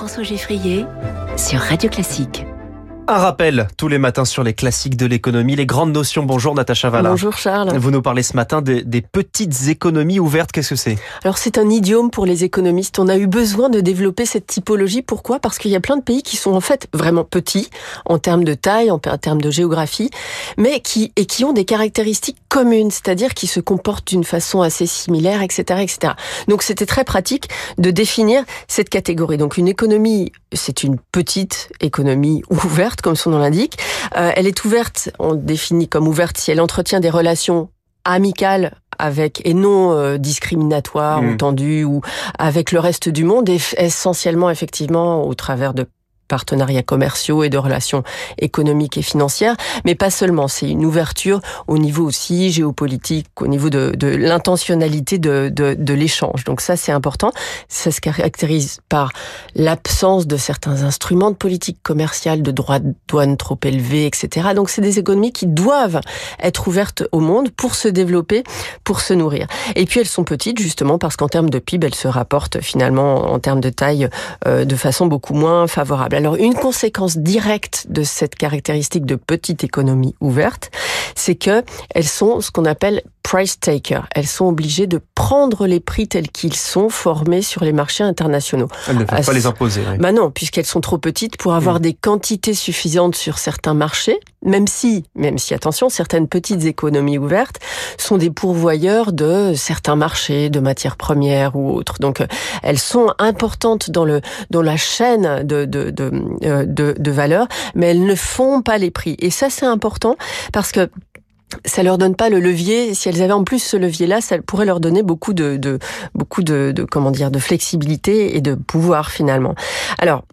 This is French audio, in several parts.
François Geffrier sur Radio Classique. Un rappel tous les matins sur les classiques de l'économie, les grandes notions. Bonjour Natacha Valla. Bonjour Charles. Vous nous parlez ce matin des, des petites économies ouvertes. Qu'est-ce que c'est? Alors c'est un idiome pour les économistes. On a eu besoin de développer cette typologie. Pourquoi? Parce qu'il y a plein de pays qui sont en fait vraiment petits en termes de taille, en termes de géographie, mais qui et qui ont des caractéristiques communes, c'est-à-dire qui se comportent d'une façon assez similaire, etc., etc. Donc c'était très pratique de définir cette catégorie. Donc une économie, c'est une petite économie ouverte comme son nom l'indique. Euh, elle est ouverte, on définit comme ouverte si elle entretient des relations amicales avec et non euh, discriminatoires ou mmh. tendues ou avec le reste du monde, et essentiellement effectivement au travers de partenariats commerciaux et de relations économiques et financières, mais pas seulement. C'est une ouverture au niveau aussi géopolitique, au niveau de, de l'intentionnalité de, de, de l'échange. Donc ça, c'est important. Ça se caractérise par l'absence de certains instruments de politique commerciale, de droits de douane trop élevés, etc. Donc c'est des économies qui doivent être ouvertes au monde pour se développer, pour se nourrir. Et puis elles sont petites justement parce qu'en termes de PIB, elles se rapportent finalement en termes de taille euh, de façon beaucoup moins favorable. Alors une conséquence directe de cette caractéristique de petite économie ouverte, c'est que elles sont ce qu'on appelle price takers. Elles sont obligées de prendre les prix tels qu'ils sont formés sur les marchés internationaux. Elles ne peuvent pas les imposer. Oui. Bah non, puisqu'elles sont trop petites pour avoir mmh. des quantités suffisantes sur certains marchés, même si, même si, attention, certaines petites économies ouvertes sont des pourvoyeurs de certains marchés, de matières premières ou autres. Donc, elles sont importantes dans le dans la chaîne de de de, euh, de, de valeur, mais elles ne font pas les prix. Et ça, c'est important parce que ça leur donne pas le levier. Si elles avaient en plus ce levier-là, ça pourrait leur donner beaucoup de, de beaucoup de, de, comment dire de flexibilité et de pouvoir finalement. Alors,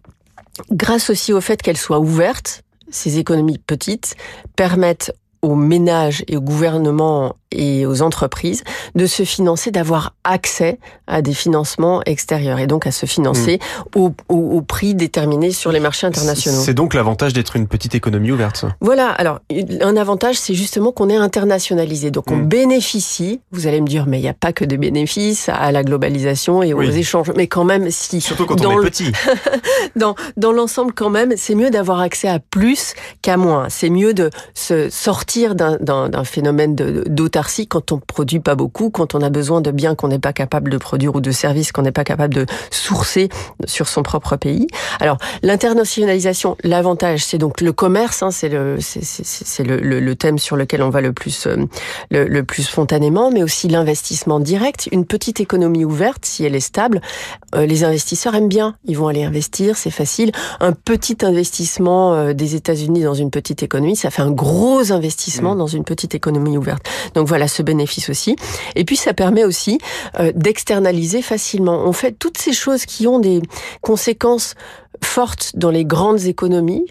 grâce aussi au fait qu'elles soient ouvertes, ces économies petites permettent aux ménages et au gouvernement et aux entreprises de se financer, d'avoir accès à des financements extérieurs et donc à se financer mmh. au, au, au, prix déterminé sur les marchés internationaux. C'est donc l'avantage d'être une petite économie ouverte. Voilà. Alors, un avantage, c'est justement qu'on est internationalisé. Donc, on mmh. bénéficie. Vous allez me dire, mais il n'y a pas que des bénéfices à la globalisation et aux oui. échanges. Mais quand même, si. Surtout quand on est petit. dans dans l'ensemble, quand même, c'est mieux d'avoir accès à plus qu'à moins. C'est mieux de se sortir d'un phénomène quand on produit pas beaucoup, quand on a besoin de biens qu'on n'est pas capable de produire ou de services qu'on n'est pas capable de sourcer sur son propre pays. Alors l'internationalisation, l'avantage, c'est donc le commerce, hein, c'est le c'est le, le, le, thème sur lequel on va le plus euh, le, le plus spontanément, mais aussi l'investissement direct. Une petite économie ouverte, si elle est stable, euh, les investisseurs aiment bien, ils vont aller investir, c'est facile. Un petit investissement euh, des États-Unis dans une petite économie, ça fait un gros investissement mmh. dans une petite économie ouverte. Donc voilà ce bénéfice aussi. Et puis ça permet aussi euh, d'externaliser facilement. On fait toutes ces choses qui ont des conséquences fortes dans les grandes économies.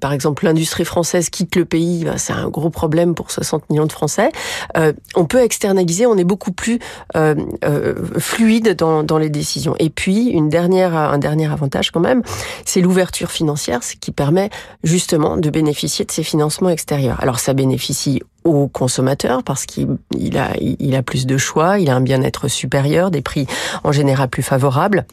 Par exemple, l'industrie française quitte le pays, ben, c'est un gros problème pour 60 millions de Français. Euh, on peut externaliser, on est beaucoup plus euh, euh, fluide dans, dans, les décisions. Et puis, une dernière, un dernier avantage quand même, c'est l'ouverture financière, ce qui permet justement de bénéficier de ces financements extérieurs. Alors, ça bénéficie au consommateur parce qu'il a, il a plus de choix, il a un bien-être supérieur, des prix en général plus favorables.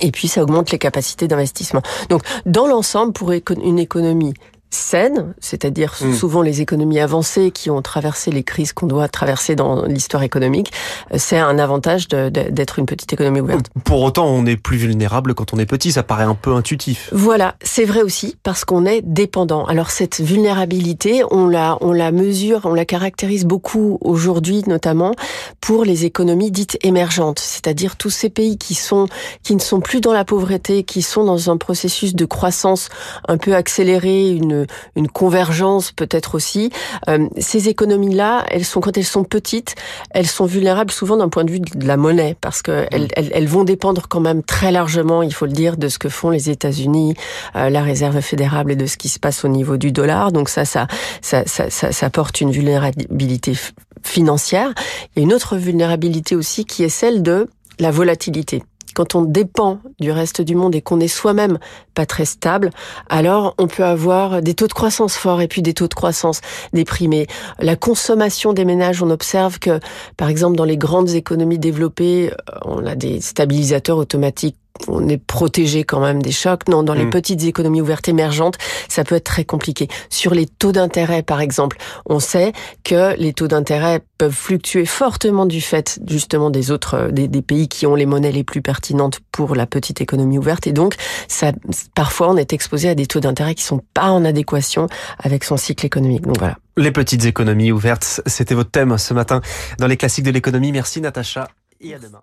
Et puis, ça augmente les capacités d'investissement. Donc, dans l'ensemble, pour une économie saine, c'est-à-dire mmh. souvent les économies avancées qui ont traversé les crises qu'on doit traverser dans l'histoire économique, euh, c'est un avantage d'être une petite économie ouverte. Pour autant, on est plus vulnérable quand on est petit, ça paraît un peu intuitif. Voilà, c'est vrai aussi parce qu'on est dépendant. Alors cette vulnérabilité, on la on la mesure, on la caractérise beaucoup aujourd'hui notamment pour les économies dites émergentes, c'est-à-dire tous ces pays qui sont qui ne sont plus dans la pauvreté, qui sont dans un processus de croissance un peu accéléré, une une convergence peut-être aussi. Euh, ces économies-là, elles sont quand elles sont petites, elles sont vulnérables souvent d'un point de vue de la monnaie parce que elles, elles, elles, vont dépendre quand même très largement, il faut le dire, de ce que font les États-Unis, euh, la Réserve fédérale et de ce qui se passe au niveau du dollar. Donc ça, ça, ça, ça, ça, ça porte une vulnérabilité financière. Il y a une autre vulnérabilité aussi qui est celle de la volatilité quand on dépend du reste du monde et qu'on est soi-même pas très stable, alors on peut avoir des taux de croissance forts et puis des taux de croissance déprimés. La consommation des ménages, on observe que, par exemple, dans les grandes économies développées, on a des stabilisateurs automatiques on est protégé quand même des chocs. Non, dans les Mm. petites économies ouvertes émergentes, ça peut être très compliqué. Sur les taux d'intérêt, par exemple, on sait que les taux d'intérêt peuvent fluctuer fortement du fait justement des autres euh, des, des pays qui ont les monnaies les plus pertinentes pour la petite économie ouverte et donc ça parfois on est exposé à des taux d'intérêt qui sont pas en adéquation avec son cycle économique. Donc voilà. Les petites économies ouvertes, c'était votre thème ce matin dans les classiques de l'économie. Merci Natacha et à demain.